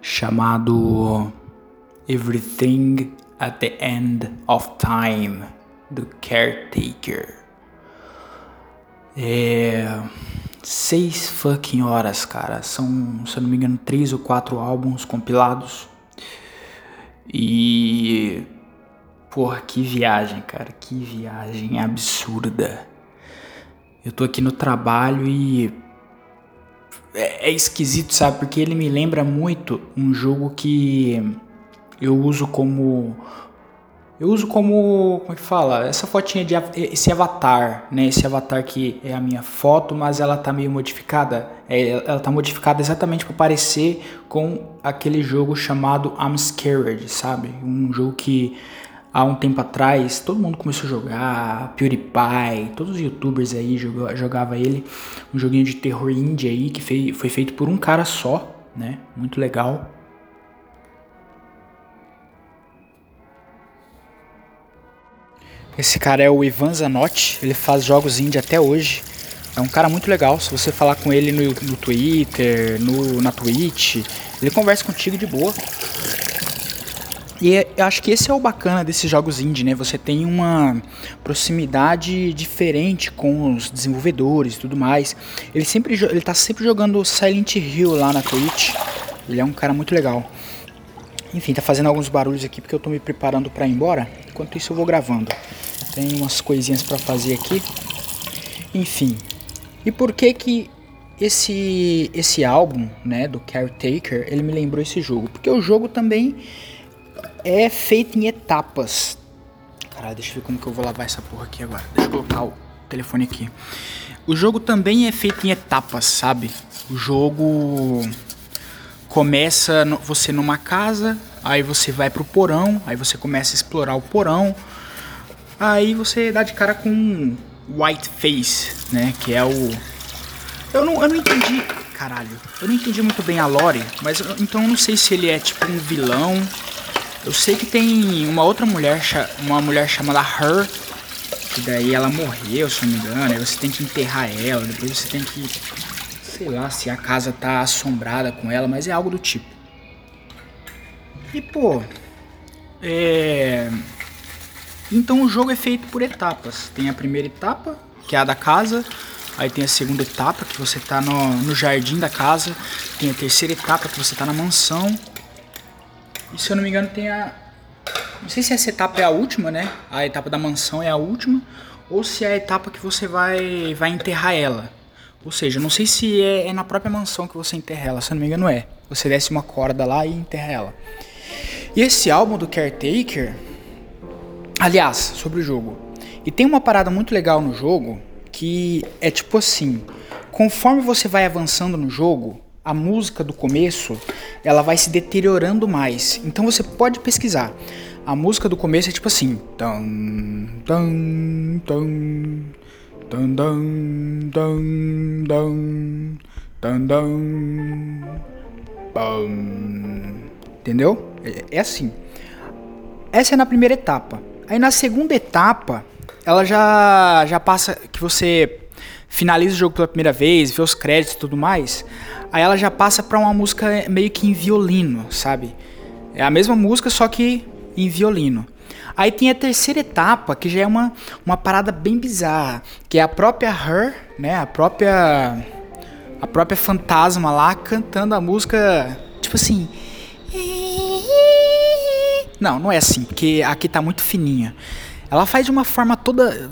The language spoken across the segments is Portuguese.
chamado Everything at the End of Time do Caretaker. É. Seis fucking horas, cara. São, se eu não me engano, três ou quatro álbuns compilados. E. Porra, que viagem, cara. Que viagem absurda. Eu tô aqui no trabalho e é, é, esquisito, sabe? Porque ele me lembra muito um jogo que eu uso como eu uso como como é que fala? Essa fotinha de esse avatar, né? Esse avatar que é a minha foto, mas ela tá meio modificada. É, ela tá modificada exatamente para parecer com aquele jogo chamado I'm Scared, sabe? Um jogo que há um tempo atrás, todo mundo começou a jogar, PewDiePie, todos os youtubers aí jogava, jogava ele, um joguinho de terror indie aí que fei, foi feito por um cara só, né? Muito legal. Esse cara é o Ivan Zanotti, ele faz jogos indie até hoje. É um cara muito legal, se você falar com ele no, no Twitter, no, na Twitch, ele conversa contigo de boa. E é, eu acho que esse é o bacana desses jogos indie, né? Você tem uma proximidade diferente com os desenvolvedores e tudo mais. Ele sempre ele tá sempre jogando Silent Hill lá na Twitch. Ele é um cara muito legal. Enfim, tá fazendo alguns barulhos aqui porque eu tô me preparando para ir embora. Enquanto isso eu vou gravando. Tem umas coisinhas para fazer aqui. Enfim. E por que que esse esse álbum, né, do Caretaker, ele me lembrou esse jogo? Porque o jogo também é feito em etapas. Caralho, deixa eu ver como que eu vou lavar essa porra aqui agora. Deixa eu colocar o telefone aqui. O jogo também é feito em etapas, sabe? O jogo começa no, você numa casa, aí você vai pro porão, aí você começa a explorar o porão. Aí você dá de cara com White Face, né? Que é o. Eu não, eu não entendi. Caralho. Eu não entendi muito bem a lore, mas eu, então eu não sei se ele é tipo um vilão eu sei que tem uma outra mulher, uma mulher chamada Her, que daí ela morreu, se não me engano, aí você tem que enterrar ela, depois você tem que. Sei lá se a casa tá assombrada com ela, mas é algo do tipo. E pô. É. Então o jogo é feito por etapas. Tem a primeira etapa, que é a da casa. Aí tem a segunda etapa, que você tá no, no jardim da casa. Tem a terceira etapa, que você tá na mansão. E se eu não me engano tem a. Não sei se essa etapa é a última, né? A etapa da mansão é a última. Ou se é a etapa que você vai, vai enterrar ela. Ou seja, não sei se é, é na própria mansão que você enterra ela. Se eu não me engano é. Você desce uma corda lá e enterra ela. E esse álbum do Caretaker. Aliás, sobre o jogo. E tem uma parada muito legal no jogo que é tipo assim: conforme você vai avançando no jogo, a música do começo ela vai se deteriorando mais. Então você pode pesquisar. A música do começo é tipo assim. Entendeu? É, é assim. Essa é na primeira etapa. Aí na segunda etapa, ela já já passa que você finaliza o jogo pela primeira vez, vê os créditos e tudo mais, aí ela já passa para uma música meio que em violino, sabe? É a mesma música, só que em violino. Aí tem a terceira etapa, que já é uma, uma parada bem bizarra, que é a própria Her, né? A própria a própria fantasma lá cantando a música, tipo assim. Não, não é assim, porque aqui tá muito fininha. Ela faz de uma forma toda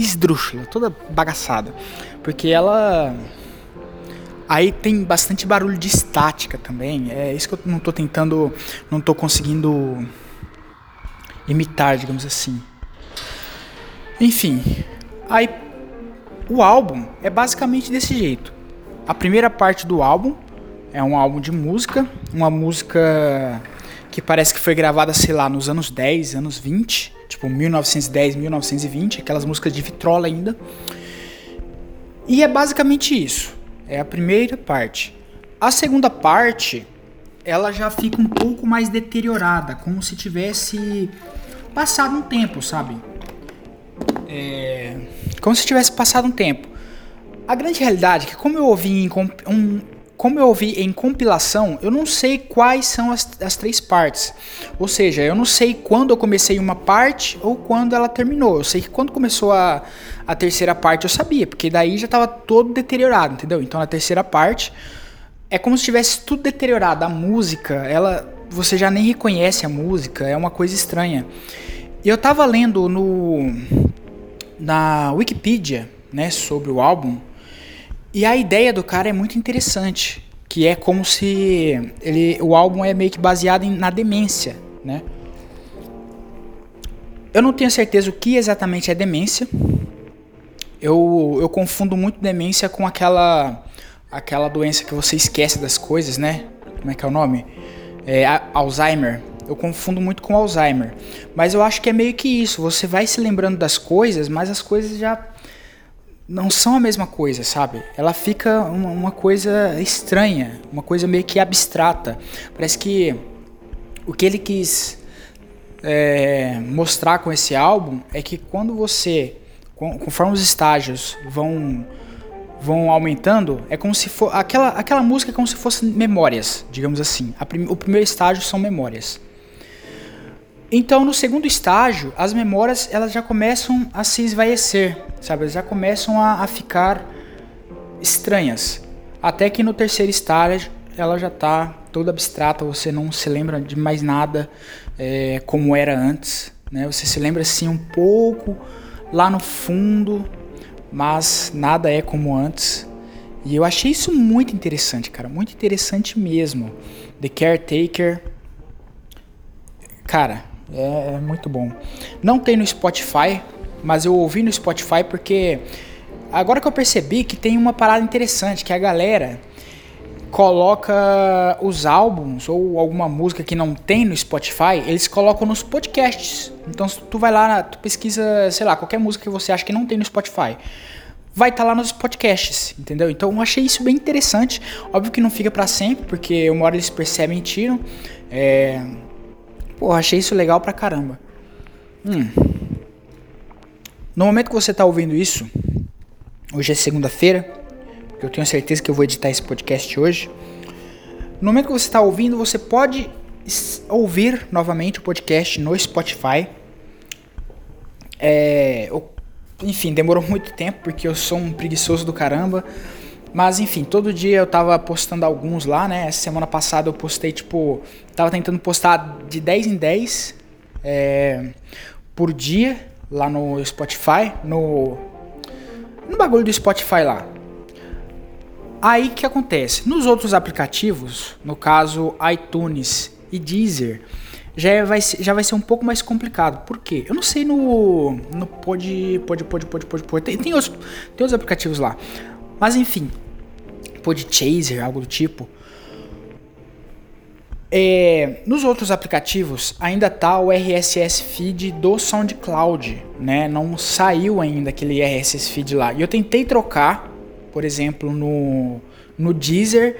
esdrúxula, toda bagaçada. Porque ela. Aí tem bastante barulho de estática também. É isso que eu não tô tentando. Não tô conseguindo imitar, digamos assim. Enfim. Aí o álbum é basicamente desse jeito. A primeira parte do álbum é um álbum de música, uma música que parece que foi gravada, sei lá, nos anos 10, anos 20 tipo 1910, 1920, aquelas músicas de vitrola ainda. E é basicamente isso. É a primeira parte. A segunda parte, ela já fica um pouco mais deteriorada, como se tivesse passado um tempo, sabe? É... Como se tivesse passado um tempo. A grande realidade é que como eu ouvi em um, como eu ouvi em compilação, eu não sei quais são as, as três partes. Ou seja, eu não sei quando eu comecei uma parte ou quando ela terminou. Eu sei que quando começou a, a terceira parte eu sabia, porque daí já estava todo deteriorado, entendeu? Então na terceira parte é como se tivesse tudo deteriorado. A música, ela você já nem reconhece a música, é uma coisa estranha. E eu tava lendo no na Wikipedia, né, sobre o álbum, e a ideia do cara é muito interessante, que é como se ele, o álbum é meio que baseado em, na demência, né? Eu não tenho certeza o que exatamente é demência. Eu, eu confundo muito demência com aquela aquela doença que você esquece das coisas, né? Como é que é o nome? É, Alzheimer. Eu confundo muito com Alzheimer. Mas eu acho que é meio que isso. Você vai se lembrando das coisas, mas as coisas já não são a mesma coisa, sabe? Ela fica uma, uma, coisa estranha, uma coisa meio que abstrata. Parece que o que ele quis é, mostrar com esse álbum é que quando você, conforme os estágios vão vão aumentando, é como se for aquela aquela música é como se fossem memórias, digamos assim. Prim, o primeiro estágio são memórias. Então, no segundo estágio, as memórias elas já começam a se esvaecer, sabe? Elas já começam a, a ficar estranhas. Até que no terceiro estágio ela já está toda abstrata, você não se lembra de mais nada é, como era antes. Né? Você se lembra assim um pouco lá no fundo, mas nada é como antes. E eu achei isso muito interessante, cara, muito interessante mesmo. The Caretaker, cara, é, é muito bom. Não tem no Spotify, mas eu ouvi no Spotify porque agora que eu percebi que tem uma parada interessante, que a galera coloca os álbuns ou alguma música que não tem no Spotify, eles colocam nos podcasts. Então se tu vai lá, tu pesquisa, sei lá, qualquer música que você acha que não tem no Spotify, vai estar tá lá nos podcasts, entendeu? Então eu achei isso bem interessante. Óbvio que não fica para sempre, porque uma hora eles percebem e tiram. É, Pô, achei isso legal pra caramba. Hum. No momento que você tá ouvindo isso, hoje é segunda-feira, eu tenho certeza que eu vou editar esse podcast hoje. No momento que você está ouvindo, você pode ouvir novamente o podcast no Spotify. É, enfim, demorou muito tempo porque eu sou um preguiçoso do caramba. Mas enfim, todo dia eu tava postando alguns lá, né? Essa semana passada eu postei, tipo, tava tentando postar de 10 em 10 é, por dia lá no Spotify, no, no bagulho do Spotify lá. Aí que acontece? Nos outros aplicativos, no caso iTunes e Deezer, já vai, ser, já vai ser um pouco mais complicado. Por quê? Eu não sei no. No Pod. Pod, Pod, Pod, Pod, Pod. Tem, tem, outros, tem outros aplicativos lá. Mas enfim, Podchaser, algo do tipo. É, nos outros aplicativos ainda tá o RSS feed do SoundCloud, né? Não saiu ainda aquele RSS feed lá. E eu tentei trocar, por exemplo, no, no Deezer,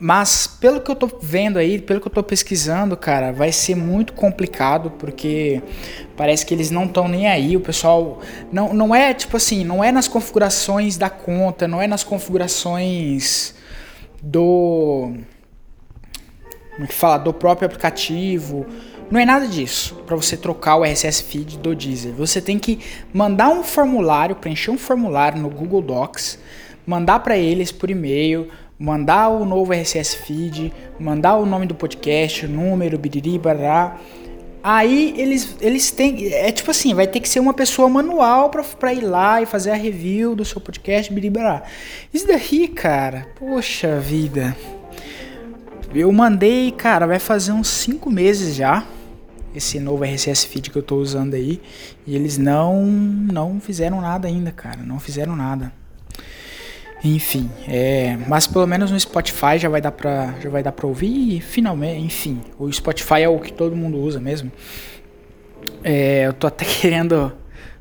mas pelo que eu tô vendo aí, pelo que eu tô pesquisando, cara, vai ser muito complicado porque parece que eles não estão nem aí. O pessoal não, não é tipo assim, não é nas configurações da conta, não é nas configurações do como é que fala, do próprio aplicativo. Não é nada disso para você trocar o RSS feed do Deezer. Você tem que mandar um formulário, preencher um formulário no Google Docs, mandar para eles por e-mail mandar o novo RSS feed, mandar o nome do podcast, o número, biriri, barará. Aí eles, eles têm. É tipo assim, vai ter que ser uma pessoa manual pra, pra ir lá e fazer a review do seu podcast, biribará. Isso daí, cara, poxa vida. Eu mandei, cara, vai fazer uns 5 meses já. Esse novo RSS feed que eu tô usando aí. E eles não, não fizeram nada ainda, cara. Não fizeram nada. Enfim, é, mas pelo menos no Spotify já vai dar pra, já vai dar pra ouvir e finalmente, enfim, o Spotify é o que todo mundo usa mesmo. É, eu tô até querendo,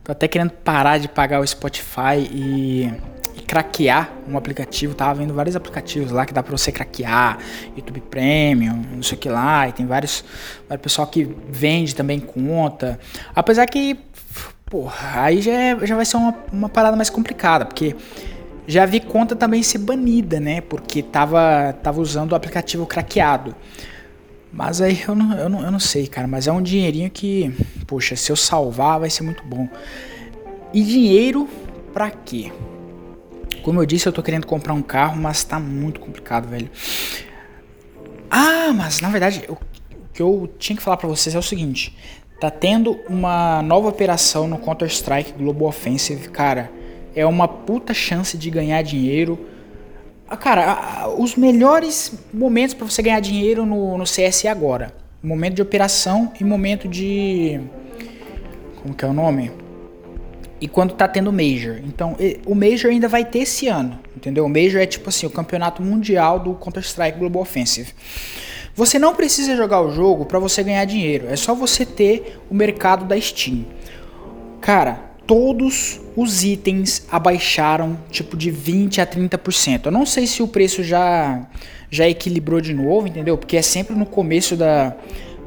tô até querendo parar de pagar o Spotify e, e craquear um aplicativo. Tava vendo vários aplicativos lá que dá pra você craquear, YouTube Premium, não sei o que lá, e tem vários, vários pessoal que vende também conta. Apesar que, porra, aí já, é, já vai ser uma, uma parada mais complicada, porque Já vi conta também ser banida, né? Porque tava, tava usando o aplicativo craqueado. Mas aí eu não, eu, não, eu não sei, cara. Mas é um dinheirinho que, poxa, se eu salvar vai ser muito bom. E dinheiro pra quê? Como eu disse, eu tô querendo comprar um carro, mas tá muito complicado, velho. Ah, mas na verdade, o que eu tinha que falar para vocês é o seguinte: tá tendo uma nova operação no Counter-Strike Global Offensive, cara. É uma puta chance de ganhar dinheiro. Ah, cara, os melhores momentos para você ganhar dinheiro no, no CS é agora. Momento de operação e momento de. Como que é o nome? e quando tá tendo Major. Então, o Major ainda vai ter esse ano, entendeu? O Major é tipo assim, o campeonato mundial do Counter-Strike Global Offensive. Você não precisa jogar o jogo para você ganhar dinheiro, é só você ter o mercado da Steam. Cara, todos os itens abaixaram tipo de 20 a 30%. Eu não sei se o preço já já equilibrou de novo, entendeu? Porque é sempre no começo da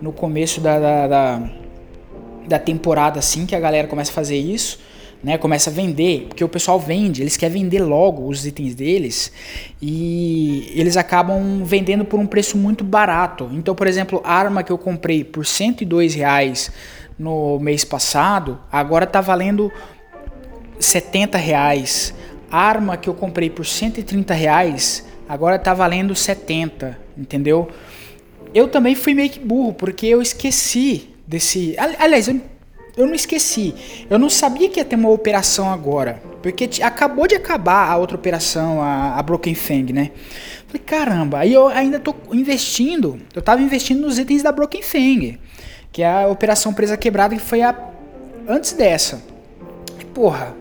no começo da, da, da, da temporada assim que a galera começa a fazer isso né, começa a vender, porque o pessoal vende, eles querem vender logo os itens deles e eles acabam vendendo por um preço muito barato. Então, por exemplo, a arma que eu comprei por 102 reais no mês passado, agora está valendo 70 reais. Arma que eu comprei por 130 reais, agora está valendo 70, entendeu? Eu também fui meio que burro, porque eu esqueci desse. Aliás, eu eu não esqueci. Eu não sabia que ia ter uma operação agora. Porque acabou de acabar a outra operação, a, a Broken Fang, né? Falei, caramba, aí eu ainda tô investindo. Eu tava investindo nos itens da Broken Fang, que é a operação presa quebrada que foi a antes dessa. Porra,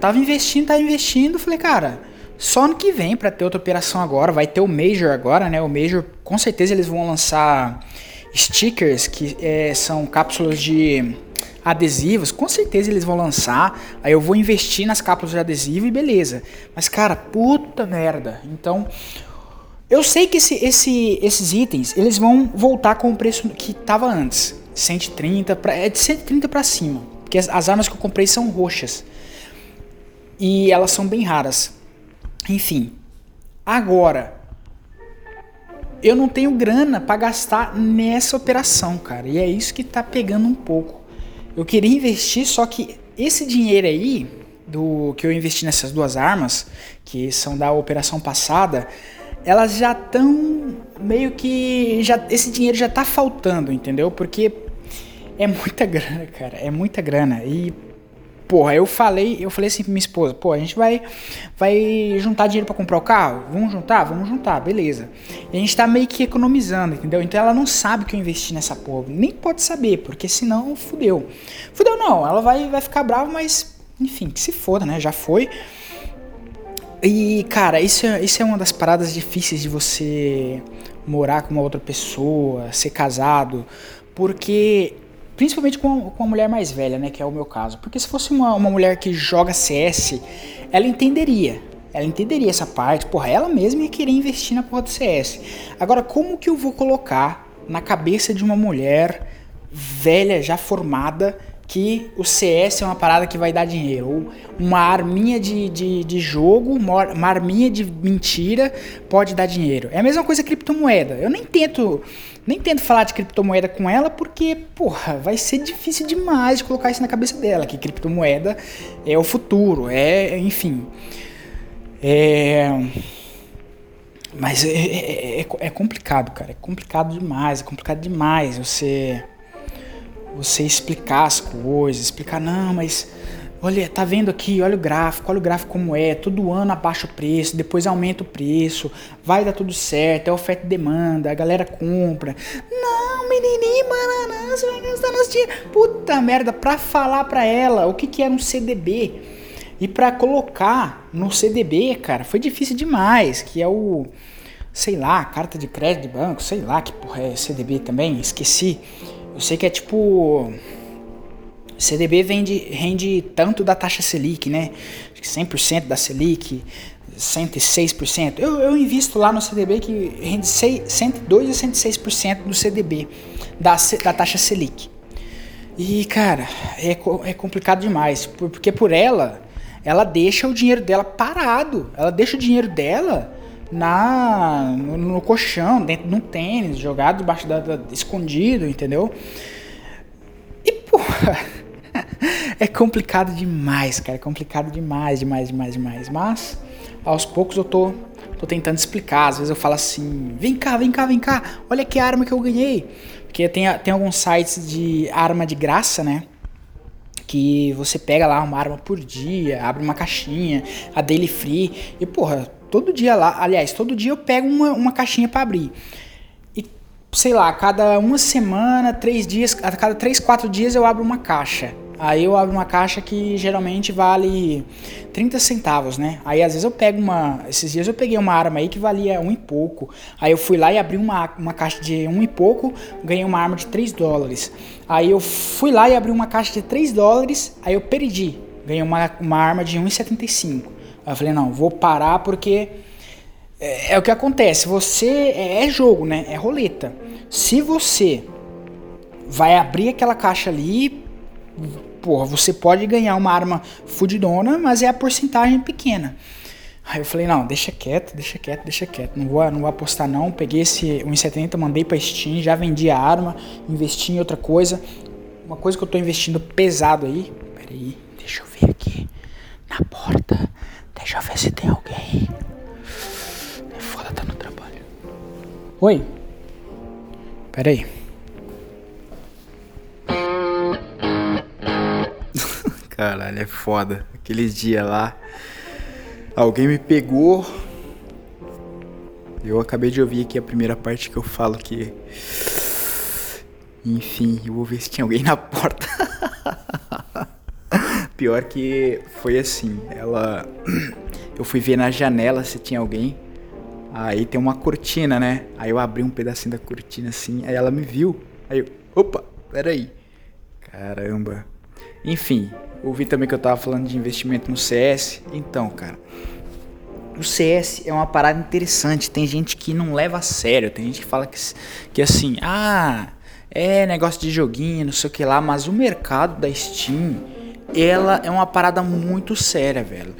tava investindo, tava investindo. Falei, cara, só ano que vem para ter outra operação agora. Vai ter o Major agora, né? O Major, com certeza eles vão lançar stickers que é, são cápsulas de adesivos, com certeza eles vão lançar. Aí eu vou investir nas cápsulas de adesivo e beleza. Mas cara, puta merda. Então, eu sei que esse, esse, esses itens eles vão voltar com o preço que tava antes, 130 para é de 130 para cima, porque as, as armas que eu comprei são roxas. E elas são bem raras. Enfim, agora eu não tenho grana para gastar nessa operação, cara. E é isso que tá pegando um pouco. Eu queria investir, só que esse dinheiro aí, do que eu investi nessas duas armas, que são da operação passada, elas já estão meio que já esse dinheiro já tá faltando, entendeu? Porque é muita grana, cara, é muita grana. E porra, eu falei, eu falei assim pra minha esposa, pô, a gente vai vai juntar dinheiro para comprar o carro? Vamos juntar? Vamos juntar, beleza. E a gente tá meio que economizando, entendeu? Então ela não sabe que eu investi nessa porra, nem pode saber, porque senão fudeu. Fudeu não, ela vai vai ficar brava, mas enfim, que se foda, né? Já foi. E, cara, isso é, isso é uma das paradas difíceis de você morar com uma outra pessoa, ser casado, porque Principalmente com, com uma mulher mais velha, né? Que é o meu caso. Porque se fosse uma, uma mulher que joga CS, ela entenderia. Ela entenderia essa parte. Porra, ela mesma ia querer investir na porra do CS. Agora, como que eu vou colocar na cabeça de uma mulher velha, já formada, que o CS é uma parada que vai dar dinheiro. Ou uma arminha de, de, de jogo, uma arminha de mentira pode dar dinheiro. É a mesma coisa criptomoeda. Eu nem tento nem tento falar de criptomoeda com ela porque, porra, vai ser difícil demais de colocar isso na cabeça dela, que criptomoeda é o futuro, é, enfim. É. Mas é, é, é, é complicado, cara. É complicado demais, é complicado demais você você explicar as coisas, explicar, não, mas Olha, tá vendo aqui, olha o gráfico, olha o gráfico como é, todo ano abaixa o preço, depois aumenta o preço, vai dar tudo certo, é oferta e demanda, a galera compra. Não, menininho, mano, você vai gastar nosso dinheiro. Puta merda, pra falar pra ela o que que era um CDB e pra colocar no CDB, cara, foi difícil demais, que é o, sei lá, carta de crédito de banco, sei lá que porra é CDB também, esqueci. Eu sei que é tipo CDB vende, rende tanto da taxa Selic, né? Acho que 100% da Selic, 106%. Eu, eu invisto lá no CDB que rende 6, 102 a 106% do CDB, da, da taxa Selic. E, cara, é, é complicado demais, porque por ela ela deixa o dinheiro dela parado. Ela deixa o dinheiro dela na no, no colchão, dentro de um tênis, jogado debaixo da, da escondido, entendeu? E porra, é complicado demais, cara, é complicado demais, demais, demais, demais. Mas aos poucos eu tô tô tentando explicar. Às vezes eu falo assim: vem cá, vem cá, vem cá, olha que arma que eu ganhei. Porque tem, tem alguns sites de arma de graça, né? Que você pega lá uma arma por dia, abre uma caixinha, a Daily Free, e porra, todo dia lá, aliás, todo dia eu pego uma, uma caixinha para abrir. E sei lá, a cada uma semana, três dias, a cada três, quatro dias eu abro uma caixa. Aí eu abro uma caixa que geralmente vale 30 centavos, né? Aí às vezes eu pego uma. Esses dias eu peguei uma arma aí que valia um e pouco. Aí eu fui lá e abri uma, uma caixa de um e pouco, ganhei uma arma de 3 dólares. Aí eu fui lá e abri uma caixa de 3 dólares, aí eu perdi. Ganhei uma, uma arma de 1,75. Aí eu falei, não, vou parar porque. É, é o que acontece, você. É, é jogo, né? É roleta. Se você vai abrir aquela caixa ali, porra, você pode ganhar uma arma fudidona, mas é a porcentagem pequena. Aí eu falei, não, deixa quieto, deixa quieto, deixa quieto. Não vou, não vou apostar não. Peguei esse 1,70, mandei pra Steam, já vendi a arma, investi em outra coisa. Uma coisa que eu tô investindo pesado aí. Pera aí, deixa eu ver aqui. Na porta. Deixa eu ver se tem alguém. É foda, tá no trabalho. Oi? Pera aí. Caralho, é foda. Aqueles dias lá, alguém me pegou. Eu acabei de ouvir aqui a primeira parte que eu falo que. Enfim, eu vou ver se tinha alguém na porta. Pior que foi assim, ela. Eu fui ver na janela se tinha alguém. Aí tem uma cortina, né? Aí eu abri um pedacinho da cortina assim, aí ela me viu. Aí eu, opa, peraí. Caramba. Enfim, ouvi também que eu tava falando de investimento no CS. Então, cara, o CS é uma parada interessante. Tem gente que não leva a sério. Tem gente que fala que, que assim, ah, é negócio de joguinho, não sei o que lá. Mas o mercado da Steam, ela é uma parada muito séria, velho.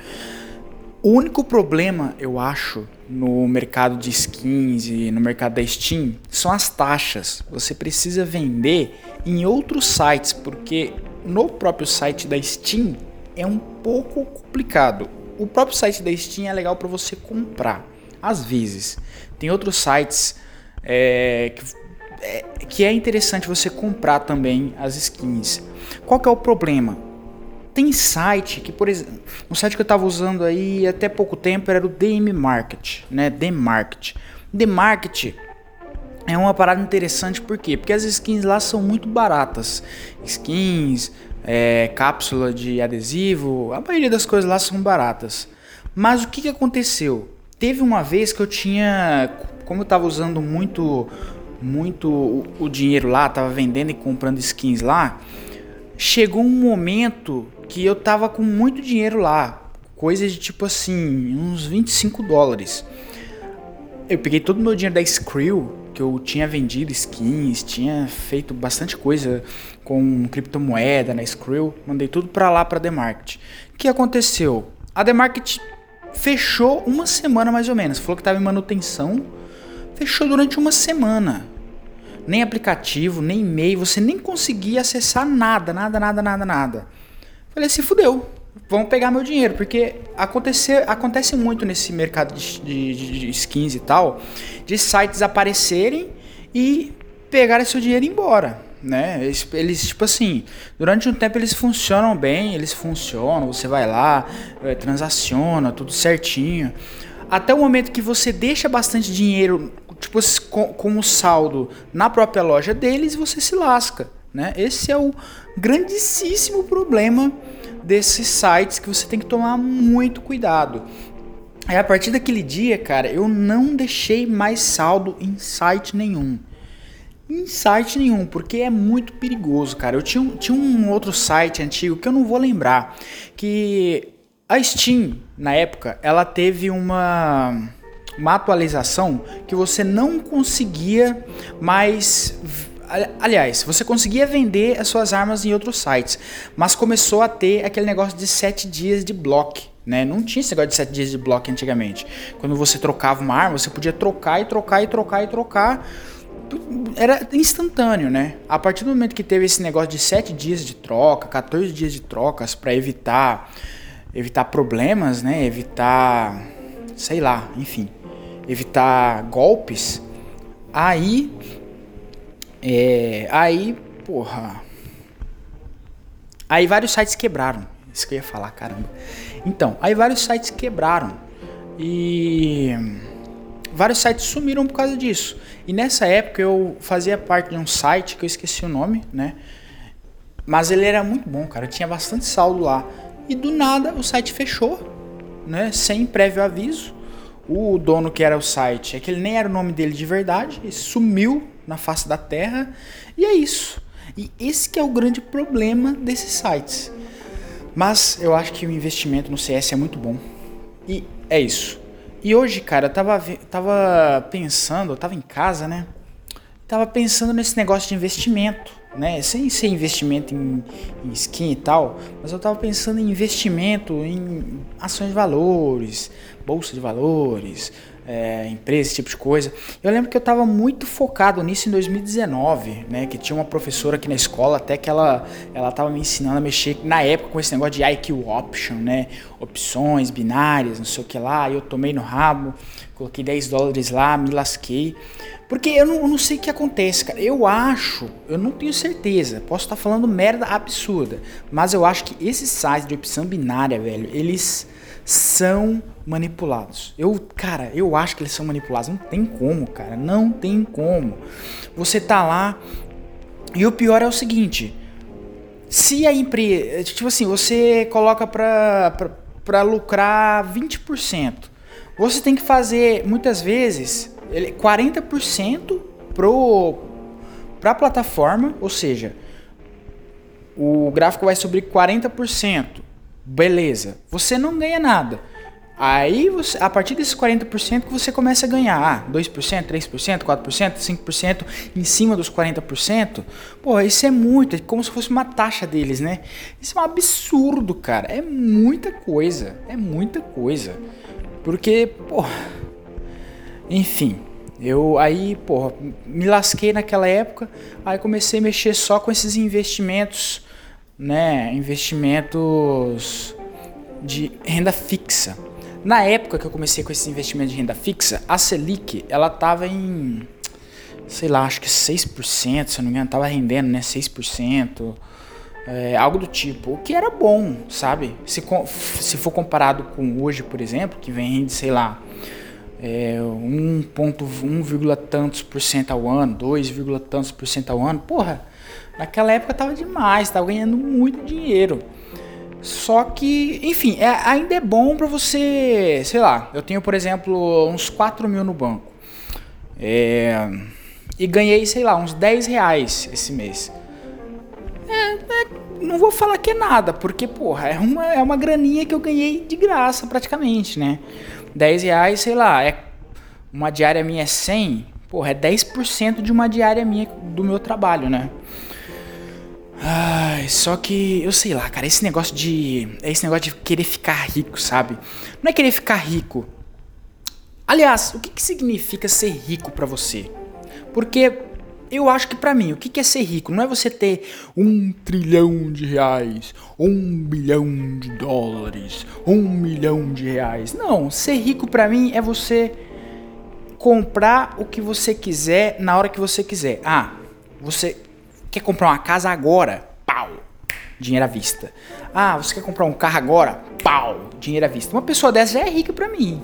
O único problema, eu acho, no mercado de skins e no mercado da Steam são as taxas. Você precisa vender em outros sites, porque no próprio site da Steam é um pouco complicado. O próprio site da Steam é legal para você comprar, às vezes. Tem outros sites é, que, é, que é interessante você comprar também as skins. Qual que é o problema? Tem site que, por exemplo, um site que eu estava usando aí até pouco tempo era o DM Market, né? The Market. The Market é uma parada interessante por quê? Porque as skins lá são muito baratas. Skins, é, cápsula de adesivo, a maioria das coisas lá são baratas. Mas o que, que aconteceu? Teve uma vez que eu tinha, como eu estava usando muito, muito o, o dinheiro lá, estava vendendo e comprando skins lá, chegou um momento que eu tava com muito dinheiro lá, coisa de tipo assim, uns 25 dólares. Eu peguei todo o meu dinheiro da Skrill que eu tinha vendido skins, tinha feito bastante coisa com criptomoeda na Skrill, mandei tudo para lá para Market. O que aconteceu? A Market fechou uma semana mais ou menos, falou que estava em manutenção, fechou durante uma semana. Nem aplicativo, nem e-mail, você nem conseguia acessar nada, nada, nada, nada, nada. Falei, se fudeu, vão pegar meu dinheiro, porque acontece, acontece muito nesse mercado de, de, de, skins e tal, de sites aparecerem e pegarem seu dinheiro e ir embora. Né? Eles, eles, tipo assim, durante um tempo eles funcionam bem, eles funcionam, você vai lá, é, transaciona, tudo certinho. Até o momento que você deixa bastante dinheiro, tipo, com, como saldo na própria loja deles, você se lasca. Né? Esse é o grandíssimo problema desses sites que você tem que tomar muito cuidado. Aí a partir daquele dia, cara, eu não deixei mais saldo em site nenhum. Em site nenhum, porque é muito perigoso, cara. Eu tinha, tinha um outro site antigo que eu não vou lembrar, que a Steam, na época, ela teve uma, uma atualização que você não conseguia mais Aliás, você conseguia vender as suas armas em outros sites, mas começou a ter aquele negócio de 7 dias de bloco. Né? Não tinha esse negócio de 7 dias de bloco antigamente. Quando você trocava uma arma, você podia trocar e trocar e trocar e trocar. Era instantâneo, né? A partir do momento que teve esse negócio de 7 dias de troca, 14 dias de trocas para evitar evitar problemas, né? Evitar, sei lá, enfim, evitar golpes. Aí é, aí, porra. Aí vários sites quebraram. Isso que eu ia falar, caramba. Então, aí vários sites quebraram. E vários sites sumiram por causa disso. E nessa época eu fazia parte de um site que eu esqueci o nome, né? Mas ele era muito bom, cara. Tinha bastante saldo lá. E do nada o site fechou, né? Sem prévio aviso. O dono que era o site, é que ele nem era o nome dele de verdade, ele sumiu na face da terra. E é isso. E esse que é o grande problema desses sites. Mas eu acho que o investimento no CS é muito bom. E é isso. E hoje, cara, eu tava, tava pensando, eu tava em casa, né? Tava pensando nesse negócio de investimento, né? Sem ser investimento em, em skin e tal, mas eu tava pensando em investimento em ações de valores, bolsa de valores, é, empresa, esse tipo de coisa. Eu lembro que eu estava muito focado nisso em 2019, né? Que tinha uma professora aqui na escola, até que ela ela estava me ensinando a mexer na época com esse negócio de IQ option, né? Opções binárias, não sei o que lá. Eu tomei no rabo, coloquei 10 dólares lá, me lasquei. Porque eu não, eu não sei o que acontece, cara. Eu acho, eu não tenho certeza, posso estar falando merda absurda, mas eu acho que esses sites de opção binária, velho, eles são manipulados. Eu, cara, eu acho que eles são manipulados. Não tem como, cara. Não tem como. Você tá lá e o pior é o seguinte: se a empresa, tipo assim, você coloca pra, pra, pra lucrar 20%, você tem que fazer muitas vezes 40% pro pra plataforma, ou seja, o gráfico vai subir 40%. Beleza. Você não ganha nada. Aí, você, a partir desses 40% que você começa a ganhar ah, 2%, 3%, 4%, 5% em cima dos 40%. Pô, isso é muito, é como se fosse uma taxa deles, né? Isso é um absurdo, cara. É muita coisa. É muita coisa. Porque, pô. Enfim, eu aí, pô, me lasquei naquela época. Aí comecei a mexer só com esses investimentos né, investimentos de renda fixa. Na época que eu comecei com esse investimento de renda fixa, a Selic, ela tava em sei lá, acho que 6%, se eu não me engano, tava rendendo, né, 6%. É, algo do tipo, o que era bom, sabe? Se, se for comparado com hoje, por exemplo, que vem rende, sei lá, é, 1,1, tantos por cento ao ano, 2, tantos por cento ao ano, porra, Naquela época tava demais, tava ganhando muito dinheiro. Só que, enfim, é, ainda é bom para você, sei lá, eu tenho, por exemplo, uns 4 mil no banco. É, e ganhei, sei lá, uns 10 reais esse mês. É, é, não vou falar que é nada, porque, porra, é uma, é uma graninha que eu ganhei de graça praticamente, né? 10 reais, sei lá, é uma diária minha é 100, porra, é 10% de uma diária minha do meu trabalho, né? Ai, só que eu sei lá, cara, esse negócio de. Esse negócio de querer ficar rico, sabe? Não é querer ficar rico. Aliás, o que, que significa ser rico para você? Porque eu acho que para mim, o que, é ser rico? Não é você ter um trilhão de reais, um bilhão de dólares, um milhão de reais. Não, ser rico para mim é você comprar o que você quiser na hora que você quiser. Ah, você Quer comprar uma casa agora? Pau! Dinheiro à vista. Ah, você quer comprar um carro agora? Pau! Dinheiro à vista. Uma pessoa dessa já é rica pra mim.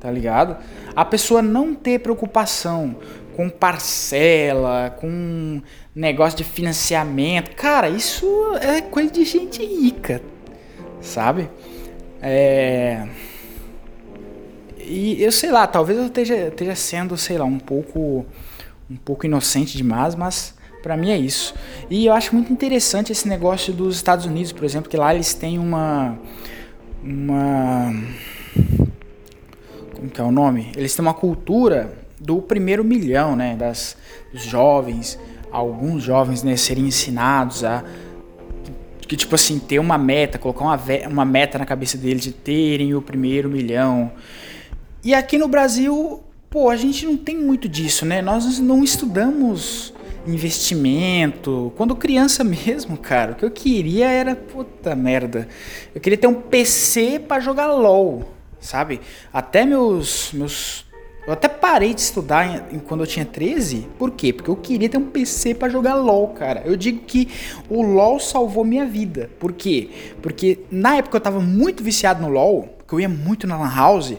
Tá ligado? A pessoa não ter preocupação com parcela, com negócio de financiamento. Cara, isso é coisa de gente rica. Sabe? É. E eu sei lá, talvez eu esteja, esteja sendo, sei lá, um pouco um pouco inocente demais, mas para mim é isso. E eu acho muito interessante esse negócio dos Estados Unidos, por exemplo, que lá eles têm uma uma como que é o nome? Eles têm uma cultura do primeiro milhão, né, das dos jovens. alguns jovens né, serem ensinados a que tipo assim ter uma meta, colocar uma, uma meta na cabeça deles de terem o primeiro milhão. E aqui no Brasil, pô, a gente não tem muito disso, né? Nós não estudamos investimento. Quando criança mesmo, cara, o que eu queria era puta merda. Eu queria ter um PC para jogar LoL, sabe? Até meus meus eu até parei de estudar em, em, quando eu tinha 13. Por quê? Porque eu queria ter um PC para jogar LoL, cara. Eu digo que o LoL salvou minha vida. Por quê? Porque na época eu tava muito viciado no LoL, que eu ia muito na Lan House.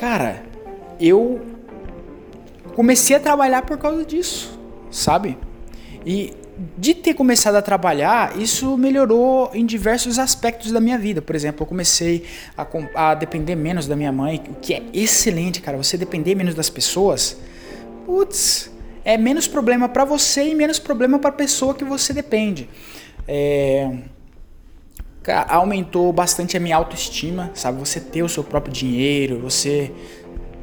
Cara, eu comecei a trabalhar por causa disso, sabe? E de ter começado a trabalhar, isso melhorou em diversos aspectos da minha vida. Por exemplo, eu comecei a, a depender menos da minha mãe, o que é excelente, cara. Você depender menos das pessoas, putz, é menos problema para você e menos problema para a pessoa que você depende. É, aumentou bastante a minha autoestima, sabe? Você ter o seu próprio dinheiro, você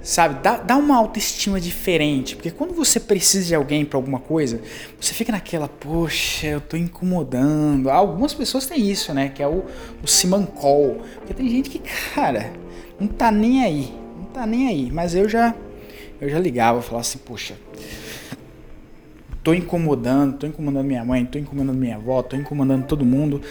Sabe? Dá, dá uma autoestima diferente. Porque quando você precisa de alguém para alguma coisa, você fica naquela, poxa, eu tô incomodando. Algumas pessoas têm isso, né? Que é o, o simancol. Porque tem gente que, cara, não tá nem aí. Não tá nem aí. Mas eu já. Eu já ligava, falava assim, poxa. Tô incomodando, tô incomodando minha mãe, tô incomodando minha avó, tô incomodando todo mundo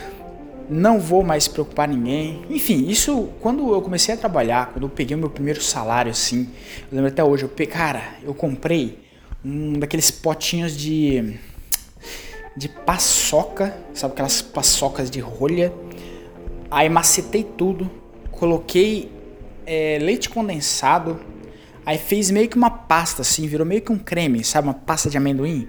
não vou mais preocupar ninguém. Enfim, isso quando eu comecei a trabalhar, quando eu peguei o meu primeiro salário assim, eu lembro até hoje, eu peguei, cara, eu comprei um daqueles potinhos de de paçoca, sabe aquelas paçocas de rolha. Aí macetei tudo, coloquei é, leite condensado, aí fez meio que uma pasta assim, virou meio que um creme, sabe, uma pasta de amendoim.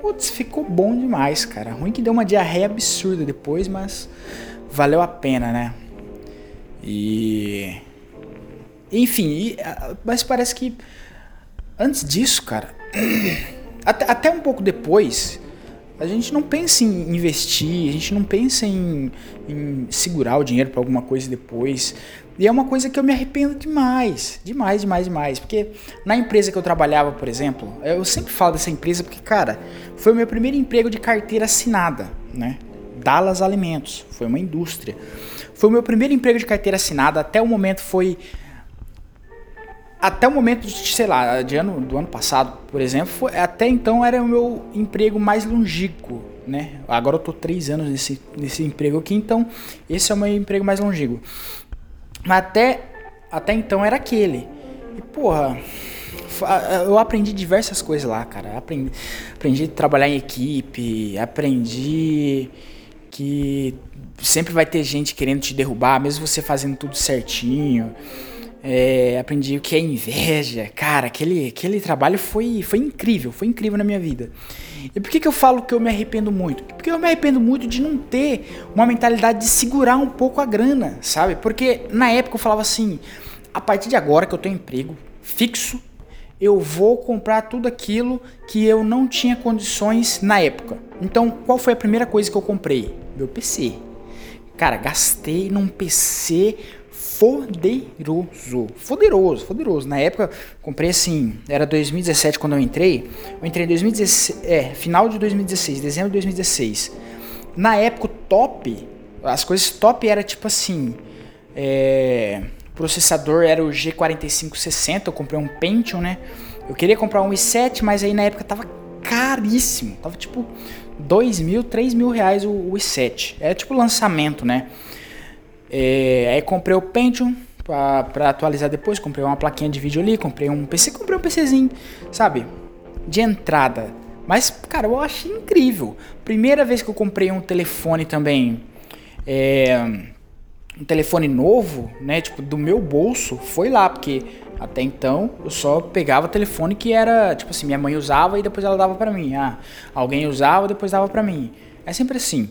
Putz, ficou bom demais, cara. Ruim que deu uma diarreia absurda depois, mas valeu a pena, né? E. Enfim, e, mas parece que antes disso, cara, até, até um pouco depois, a gente não pensa em investir, a gente não pensa em, em segurar o dinheiro para alguma coisa depois. E é uma coisa que eu me arrependo demais, demais, demais, demais. Porque na empresa que eu trabalhava, por exemplo, eu sempre falo dessa empresa porque, cara, foi o meu primeiro emprego de carteira assinada, né? Dallas Alimentos, foi uma indústria. Foi o meu primeiro emprego de carteira assinada, até o momento foi até o momento sei lá, de ano, do ano passado, por exemplo, foi, até então era o meu emprego mais longínquo, né? Agora eu tô três anos nesse, nesse emprego aqui, então esse é o meu emprego mais longínquo. Mas até, até então era aquele. E porra, eu aprendi diversas coisas lá, cara. Aprendi, aprendi a trabalhar em equipe, aprendi que sempre vai ter gente querendo te derrubar, mesmo você fazendo tudo certinho. É, aprendi o que é inveja. Cara, aquele, aquele trabalho foi, foi incrível, foi incrível na minha vida. E por que, que eu falo que eu me arrependo muito? Porque eu me arrependo muito de não ter uma mentalidade de segurar um pouco a grana, sabe? Porque na época eu falava assim: a partir de agora que eu tenho emprego fixo, eu vou comprar tudo aquilo que eu não tinha condições na época. Então, qual foi a primeira coisa que eu comprei? Meu PC. Cara, gastei num PC foderoso. Foderoso, foderoso. Na época, comprei assim, era 2017 quando eu entrei. Eu entrei em 2016, é, final de 2016, dezembro de 2016. Na época, top, as coisas top era tipo assim, é, processador era o G4560, eu comprei um Pentium, né? Eu queria comprar um i7, mas aí na época tava caríssimo. Tava tipo 2 mil, 3 mil reais o, o i7. É tipo lançamento, né? É, aí comprei o Pentium para atualizar depois, comprei uma plaquinha de vídeo ali, comprei um PC, comprei um PCzinho, sabe? De entrada. Mas, cara, eu achei incrível. Primeira vez que eu comprei um telefone também, é, um telefone novo, né? Tipo, do meu bolso, foi lá, porque até então eu só pegava telefone que era, tipo assim, minha mãe usava e depois ela dava para mim. Ah, alguém usava, depois dava para mim. É sempre assim.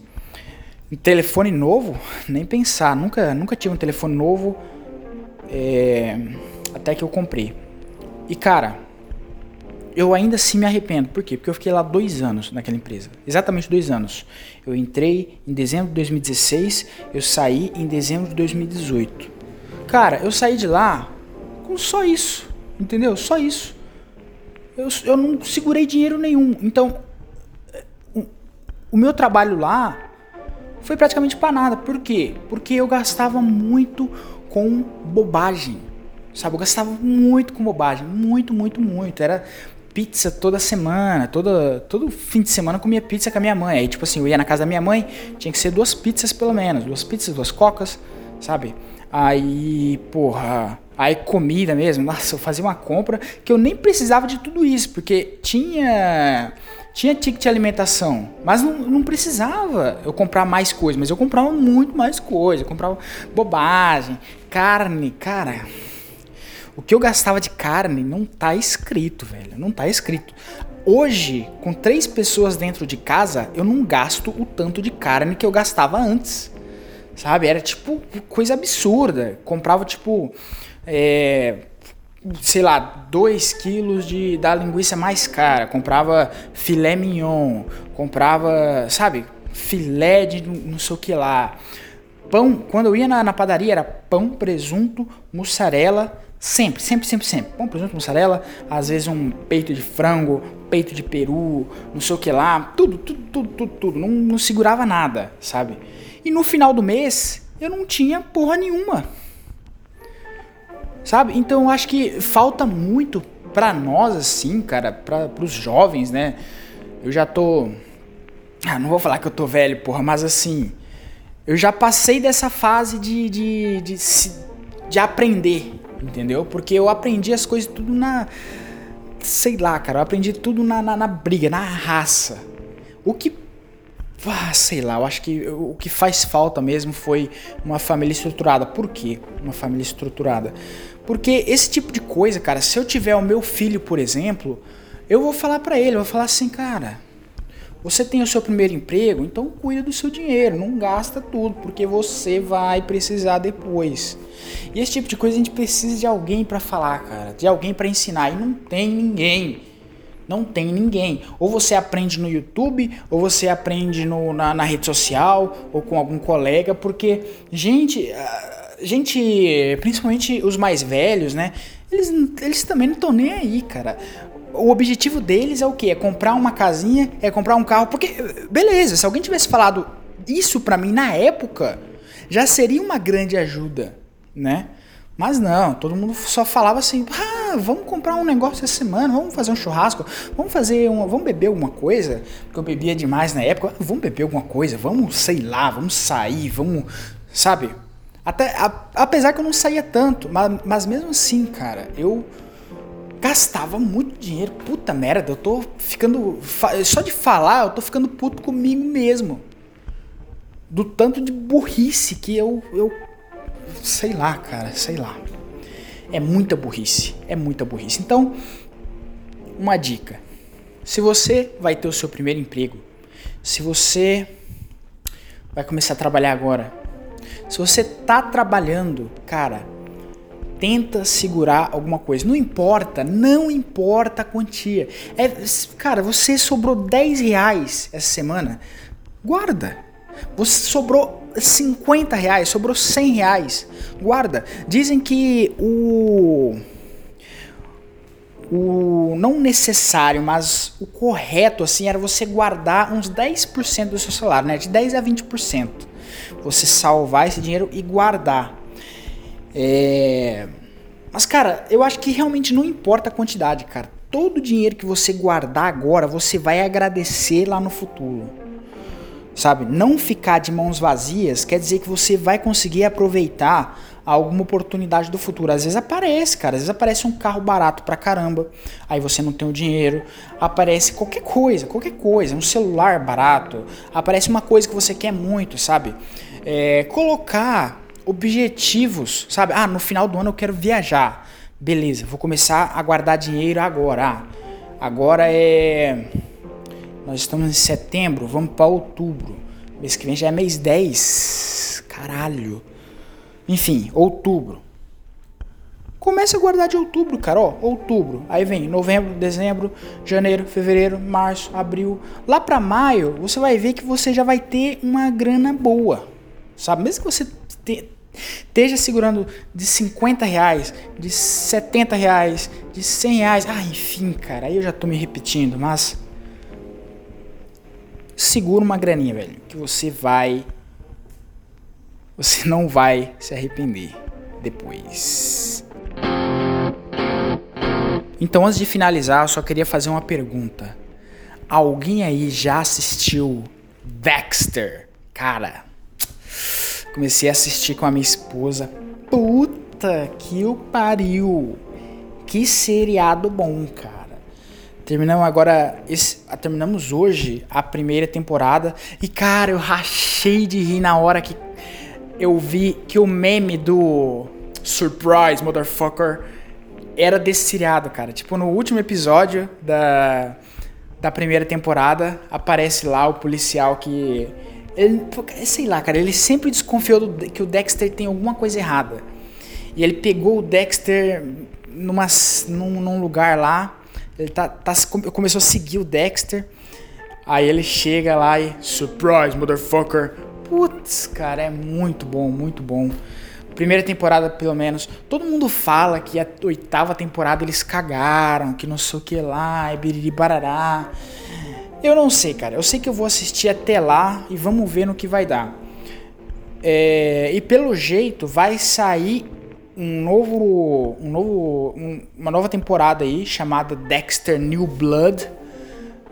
Um telefone novo, nem pensar. Nunca, nunca tive um telefone novo é, até que eu comprei. E cara, eu ainda assim me arrependo. Por quê? Porque eu fiquei lá dois anos naquela empresa. Exatamente dois anos. Eu entrei em dezembro de 2016, eu saí em dezembro de 2018. Cara, eu saí de lá com só isso. Entendeu? Só isso. Eu, eu não segurei dinheiro nenhum. Então, o meu trabalho lá foi praticamente para nada. Por quê? Porque eu gastava muito com bobagem. Sabe, eu gastava muito com bobagem, muito, muito, muito. Era pizza toda semana, toda, todo fim de semana eu comia pizza com a minha mãe. Aí, tipo assim, eu ia na casa da minha mãe, tinha que ser duas pizzas pelo menos, duas pizzas, duas cocas, sabe? Aí, porra, aí comida mesmo, nossa, eu fazia uma compra que eu nem precisava de tudo isso, porque tinha tinha ticket de alimentação, mas não, não precisava eu comprar mais coisas, mas eu comprava muito mais coisa, eu comprava bobagem, carne, cara. O que eu gastava de carne não tá escrito, velho, não tá escrito. Hoje, com três pessoas dentro de casa, eu não gasto o tanto de carne que eu gastava antes. Sabe? Era tipo coisa absurda. Comprava tipo. É, sei lá, 2 quilos de, da linguiça mais cara, comprava filé mignon, comprava, sabe, filé de não sei o que lá. Pão, quando eu ia na, na padaria era pão, presunto, mussarela, sempre, sempre, sempre, sempre. Pão, presunto, mussarela, às vezes um peito de frango, peito de peru, não sei o que lá, tudo, tudo, tudo, tudo, tudo. Não, não segurava nada, sabe? E no final do mês eu não tinha porra nenhuma. Sabe? Então eu acho que falta muito pra nós, assim, cara, pra, pros jovens, né? Eu já tô. Ah, não vou falar que eu tô velho, porra, mas assim. Eu já passei dessa fase de, de, de, de aprender, entendeu? Porque eu aprendi as coisas tudo na. Sei lá, cara, eu aprendi tudo na, na, na briga, na raça. O que ah, sei lá, eu acho que o que faz falta mesmo foi uma família estruturada. Por quê? Uma família estruturada. Porque esse tipo de coisa, cara, se eu tiver o meu filho, por exemplo, eu vou falar para ele, eu vou falar assim, cara, você tem o seu primeiro emprego, então cuida do seu dinheiro, não gasta tudo, porque você vai precisar depois. E esse tipo de coisa a gente precisa de alguém para falar, cara, de alguém para ensinar, e não tem ninguém. Não tem ninguém. Ou você aprende no YouTube, ou você aprende no, na, na rede social, ou com algum colega, porque, gente, gente, principalmente os mais velhos, né? Eles, eles também não estão nem aí, cara. O objetivo deles é o quê? É comprar uma casinha, é comprar um carro. Porque, beleza, se alguém tivesse falado isso pra mim na época, já seria uma grande ajuda, né? Mas não, todo mundo só falava assim: ah, vamos comprar um negócio essa semana, vamos fazer um churrasco, vamos fazer uma, vamos beber alguma coisa, porque eu bebia demais na época, vamos beber alguma coisa, vamos, sei lá, vamos sair, vamos, sabe? Até, a, apesar que eu não saía tanto, mas, mas mesmo assim, cara, eu gastava muito dinheiro. Puta merda, eu tô ficando. Só de falar, eu tô ficando puto comigo mesmo. Do tanto de burrice que eu. eu sei lá, cara, sei lá. É muita burrice. É muita burrice. Então, uma dica. Se você vai ter o seu primeiro emprego, se você vai começar a trabalhar agora, se você tá trabalhando, cara, tenta segurar alguma coisa. Não importa, não importa a quantia. É, cara, você sobrou 10 reais essa semana, guarda. Você sobrou 50 reais, sobrou 100 reais, guarda. Dizem que o o não necessário, mas o correto assim era você guardar uns 10% do seu salário, né? De 10 a 20% você salvar esse dinheiro e guardar. É... Mas, cara, eu acho que realmente não importa a quantidade, cara. Todo o dinheiro que você guardar agora, você vai agradecer lá no futuro. Sabe? Não ficar de mãos vazias quer dizer que você vai conseguir aproveitar alguma oportunidade do futuro. Às vezes aparece, cara. Às vezes aparece um carro barato pra caramba. Aí você não tem o dinheiro. Aparece qualquer coisa, qualquer coisa. Um celular barato. Aparece uma coisa que você quer muito, sabe? É, colocar objetivos, sabe? Ah, no final do ano eu quero viajar. Beleza, vou começar a guardar dinheiro agora. Ah, agora é. Nós estamos em setembro, vamos para outubro. Mês que vem já é mês 10. Caralho. Enfim, outubro. Comece a guardar de outubro, cara. Ó, outubro. Aí vem novembro, dezembro, janeiro, fevereiro, março, abril. Lá para maio, você vai ver que você já vai ter uma grana boa. Sabe? Mesmo que você te, esteja segurando de 50 reais, de 70 reais, de 100 reais. Ah, enfim, cara. Aí eu já tô me repetindo, mas. segura uma graninha, velho, que você vai você não vai se arrepender depois. Então, antes de finalizar, eu só queria fazer uma pergunta. Alguém aí já assistiu Dexter? Cara, comecei a assistir com a minha esposa. Puta que o pariu! Que seriado bom, cara. Terminamos agora, esse, terminamos hoje a primeira temporada e cara, eu rachei de rir na hora que eu vi que o meme do Surprise, motherfucker, era desse seriado, cara. Tipo, no último episódio da, da primeira temporada, aparece lá o policial que. Ele, sei lá, cara, ele sempre desconfiou do, que o Dexter tem alguma coisa errada. E ele pegou o Dexter numa, num, num lugar lá. Ele tá, tá, começou a seguir o Dexter. Aí ele chega lá e. Surprise, motherfucker! Putz, cara, é muito bom, muito bom. Primeira temporada, pelo menos. Todo mundo fala que a oitava temporada eles cagaram, que não sei o que lá, e biriri barará. Eu não sei, cara. Eu sei que eu vou assistir até lá e vamos ver no que vai dar. É, e pelo jeito vai sair um novo, um novo, um, uma nova temporada aí chamada Dexter New Blood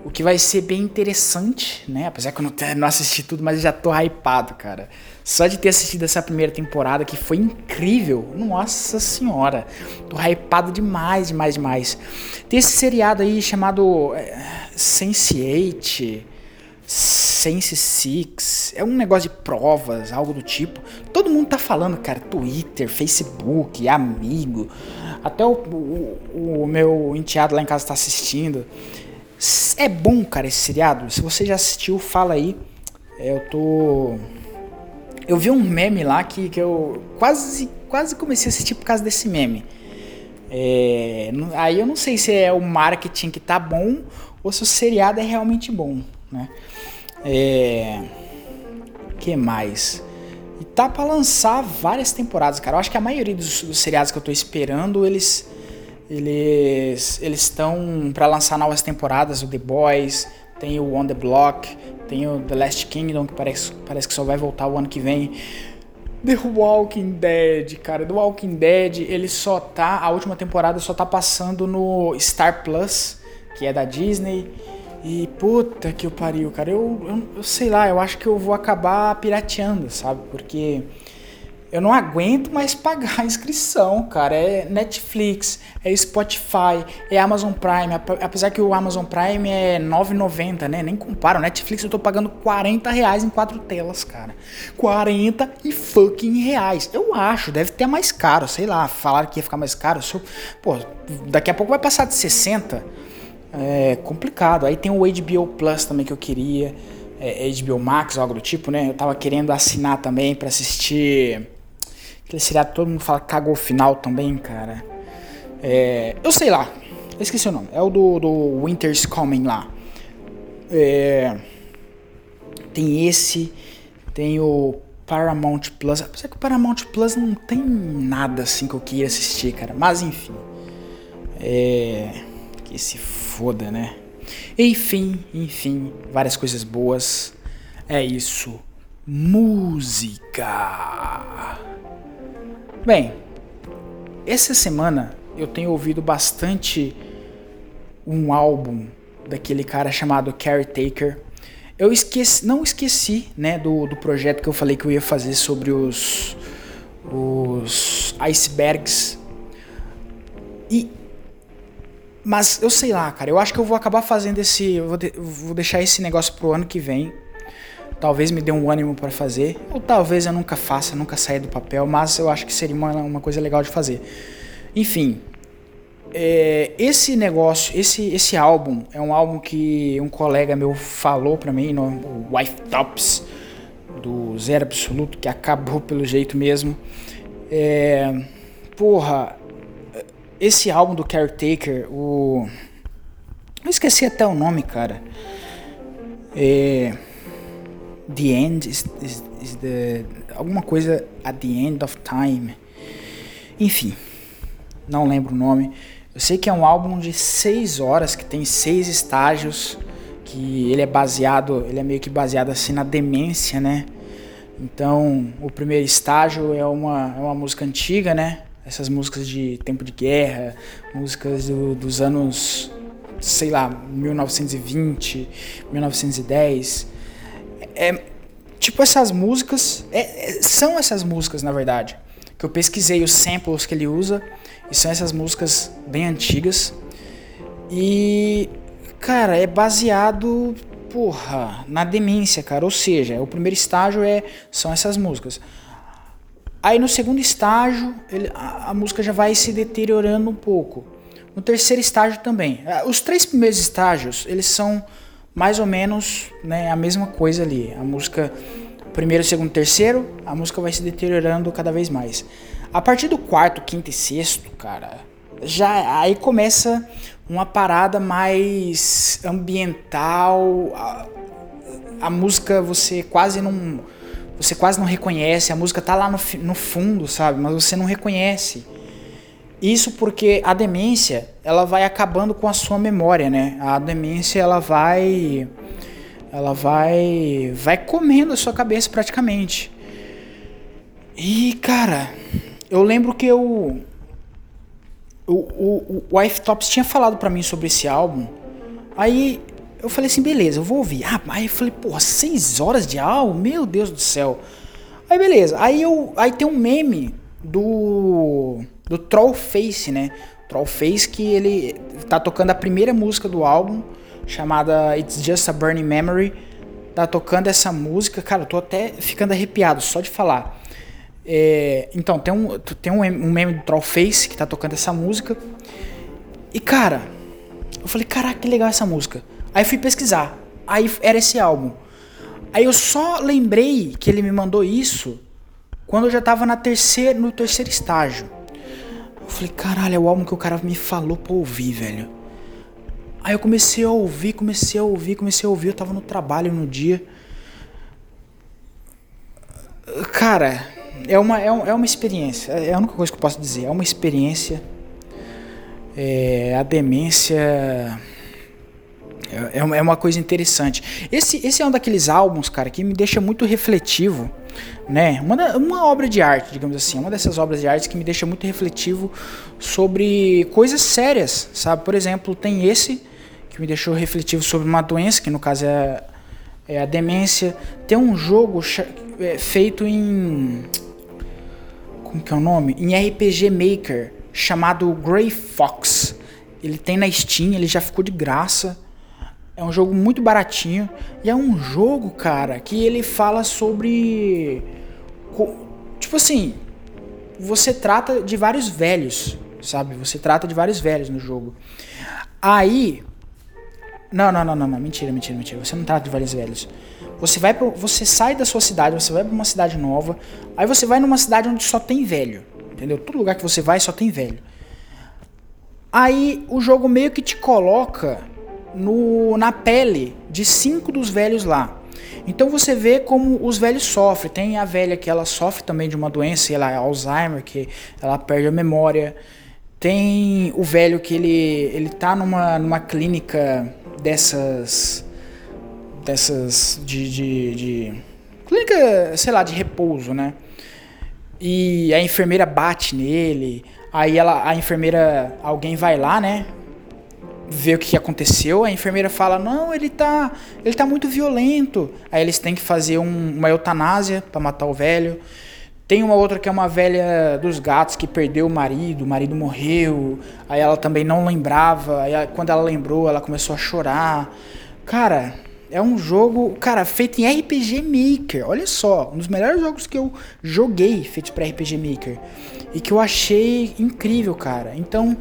o que vai ser bem interessante, né? Apesar que eu não, não assisti tudo, mas já tô hypado, cara. Só de ter assistido essa primeira temporada, que foi incrível. Nossa senhora. Tô hypado demais, demais, demais. Tem esse seriado aí chamado é, Sense8, Sense 6. É um negócio de provas, algo do tipo. Todo mundo tá falando, cara. Twitter, Facebook, amigo. Até o, o, o meu enteado lá em casa tá assistindo. É bom, cara, esse seriado. Se você já assistiu, fala aí. Eu tô. Eu vi um meme lá que, que eu quase, quase comecei a assistir por causa desse meme. É, aí eu não sei se é o marketing que tá bom ou se o seriado é realmente bom, né? É, que mais? E tá para lançar várias temporadas, cara. Eu acho que a maioria dos, dos seriados que eu tô esperando, eles eles eles estão para lançar novas temporadas, o The Boys, tem o On the Block, tem o The Last Kingdom que parece, parece que só vai voltar o ano que vem. The Walking Dead, cara, The Walking Dead, ele só tá, a última temporada só tá passando no Star Plus, que é da Disney. E puta que o pariu, cara, eu, eu, eu sei lá, eu acho que eu vou acabar pirateando, sabe? Porque eu não aguento mais pagar a inscrição, cara. É Netflix, é Spotify, é Amazon Prime. Apesar que o Amazon Prime é 9,90, né? Nem comparo. O Netflix eu tô pagando 40 reais em quatro telas, cara. 40 e fucking reais. Eu acho, deve ter mais caro, sei lá. Falaram que ia ficar mais caro. Pô, daqui a pouco vai passar de 60. É complicado. Aí tem o HBO Plus também que eu queria. É, HBO Max, algo do tipo, né? Eu tava querendo assinar também para assistir Aquele seriado todo mundo fala cagou final também, cara. É, eu sei lá. Eu esqueci o nome. É o do, do Winter's Coming lá. É, tem esse. Tem o Paramount Plus. Apesar que o Paramount Plus não tem nada assim que eu queria assistir, cara. Mas enfim. É. Que se foda, né? Enfim, enfim. Várias coisas boas. É isso. Música. Bem, essa semana eu tenho ouvido bastante um álbum daquele cara chamado Caretaker. Eu esqueci, não esqueci, né, do, do projeto que eu falei que eu ia fazer sobre os os icebergs. E mas eu sei lá, cara, eu acho que eu vou acabar fazendo esse, eu vou, de, vou deixar esse negócio pro ano que vem talvez me dê um ânimo para fazer, ou talvez eu nunca faça, nunca saia do papel, mas eu acho que seria uma, uma coisa legal de fazer. Enfim, é, esse negócio, esse, esse álbum é um álbum que um colega meu falou para mim, no Wife Tops, do Zero Absoluto, que acabou pelo jeito mesmo. É, porra, esse álbum do Caretaker, o. Eu esqueci até o nome, cara. É. The End is, is, is the. alguma coisa at the end of time. Enfim, não lembro o nome. Eu sei que é um álbum de seis horas que tem seis estágios que ele é baseado, ele é meio que baseado assim na demência, né? Então, o primeiro estágio é uma, é uma música antiga, né? Essas músicas de tempo de guerra, músicas do, dos anos, sei lá, 1920, 1910. É, tipo essas músicas, é, é, são essas músicas na verdade, que eu pesquisei os samples que ele usa, e são essas músicas bem antigas. E, cara, é baseado porra, na demência, cara. Ou seja, o primeiro estágio é são essas músicas. Aí no segundo estágio, ele, a, a, música já vai se deteriorando um pouco. No terceiro estágio também. Ah, os três primeiros estágios, eles são mais ou menos né, a mesma coisa ali. A música, primeiro, segundo, terceiro, a música vai se deteriorando cada vez mais. A partir do quarto, quinto e sexto, cara, já aí começa uma parada mais ambiental. A, a, música você quase não você quase não reconhece, a música tá lá no, no fundo, sabe? Mas você não reconhece. Isso porque a demência, ela vai acabando com a sua memória, né? A demência, ela vai ela vai vai comendo a sua cabeça praticamente. E, cara, eu lembro que eu o, o, o Wife Tops tinha falado para mim sobre esse álbum. Aí eu falei assim, beleza, eu vou ouvir. Ah, aí eu falei, porra, seis horas de álbum? Meu Deus do céu. Aí beleza. Aí eu. Aí tem um meme do. Do Trollface, né? Trollface que ele tá tocando a primeira música do álbum, chamada It's Just a Burning Memory. Tá tocando essa música, cara, eu tô até ficando arrepiado só de falar. É, então, tem, um, tem um, um meme do Trollface que tá tocando essa música. E cara, eu falei, caraca, que legal essa música. Aí fui pesquisar. Aí era esse álbum. Aí eu só lembrei que ele me mandou isso quando eu já tava na terceira, no terceiro estágio. Eu falei, caralho, é o álbum que o cara me falou pra ouvir, velho. Aí eu comecei a ouvir, comecei a ouvir, comecei a ouvir. Eu tava no trabalho no dia. Cara, é uma, é, uma experiência. É a única coisa que eu posso dizer. É uma experiência. É, a demência é, é, é uma coisa interessante. Esse, esse é um daqueles álbuns, cara, que me deixa muito refletivo, né? Uma, uma obra de arte, digamos assim, uma dessas obras de arte que me deixa muito refletivo sobre coisas sérias, sabe? Por exemplo, tem esse que me deixou refletivo sobre uma doença, que no caso é, é a demência. Tem um jogo é, feito em como que é o nome? Em RPG Maker, chamado Grey Fox. Ele tem na Steam, ele já ficou de graça. É um jogo muito baratinho e é um jogo, cara, que ele fala sobre tipo assim, você trata de vários velhos, sabe? Você trata de vários velhos no jogo. Aí não, não, não, não, não, mentira, mentira, mentira. Você não trata de vários velhos. Você vai pro, você sai da sua cidade, você vai para uma cidade nova, aí você vai numa cidade onde só tem velho, entendeu? Todo lugar que você vai só tem velho. Aí o jogo meio que te coloca no, na pele de cinco dos velhos lá. Então você vê como os velhos sofrem. Tem a velha que ela sofre também de uma doença, ela é Alzheimer, que ela perde a memória. Tem o velho que ele, ele tá numa, numa clínica dessas dessas de, de, de clínica, sei lá, de repouso, né? E a enfermeira bate nele, aí ela, a enfermeira, alguém vai lá, né? Ver o que aconteceu, a enfermeira fala: "Não, ele tá, ele tá muito violento". Aí eles têm que fazer um, uma eutanásia para matar o velho. Tem uma outra que é uma velha dos gatos que perdeu o marido, o marido morreu, aí ela também não lembrava, aí quando ela lembrou, ela começou a chorar. Cara, é um jogo, cara, feito em RPG Maker. Olha só, um dos melhores jogos que eu joguei feitos para RPG Maker e que eu achei incrível, cara. Então,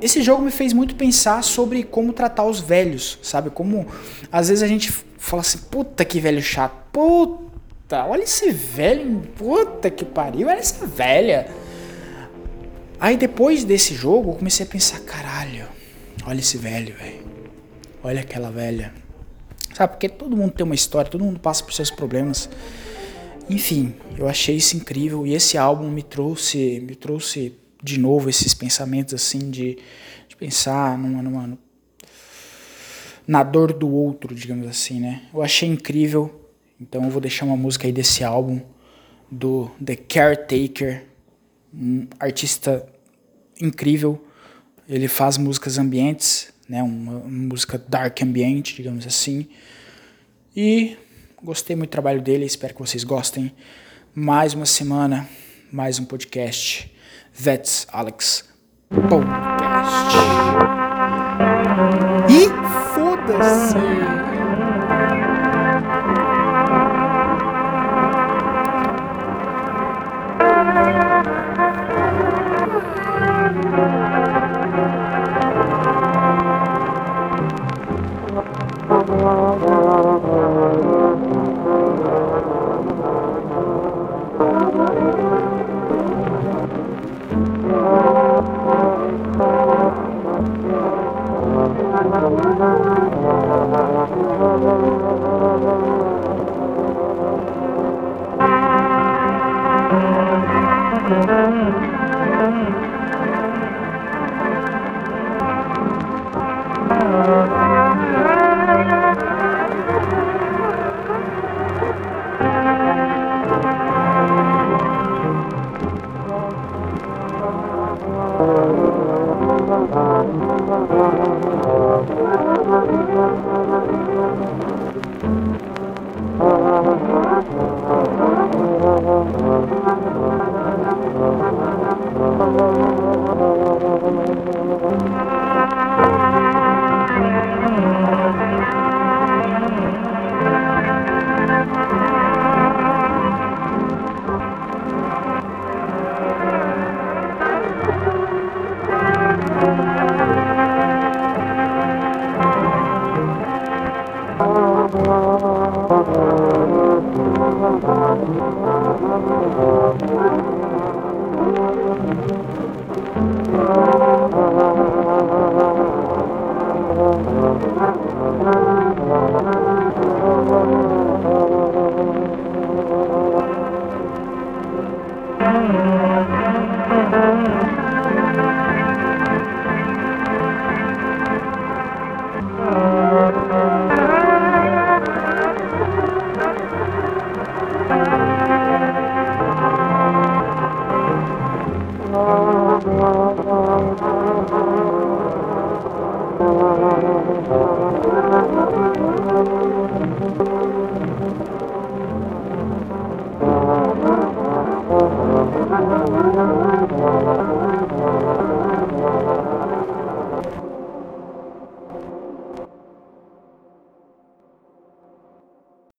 esse jogo me fez muito pensar sobre como tratar os velhos, sabe? Como às vezes a gente fala assim, puta que velho chato, puta, olha esse velho, puta que pariu, olha essa velha. Aí depois desse jogo eu comecei a pensar, caralho, olha esse velho, velho. Olha aquela velha. Sabe? Porque todo mundo tem uma história, todo mundo passa por seus problemas. Enfim, eu achei isso incrível e esse álbum me trouxe, me trouxe de novo esses pensamentos assim de, de pensar numa, numa na dor do outro, digamos assim, né? Eu achei incrível, então eu vou deixar uma música aí desse álbum do The Caretaker, um artista incrível. Ele faz músicas ambientes, né? Uma, uma música dark ambiente, digamos assim. E gostei muito do trabalho dele, espero que vocês gostem. Mais uma semana, mais um podcast. That's Alex Podcast. E foda-se!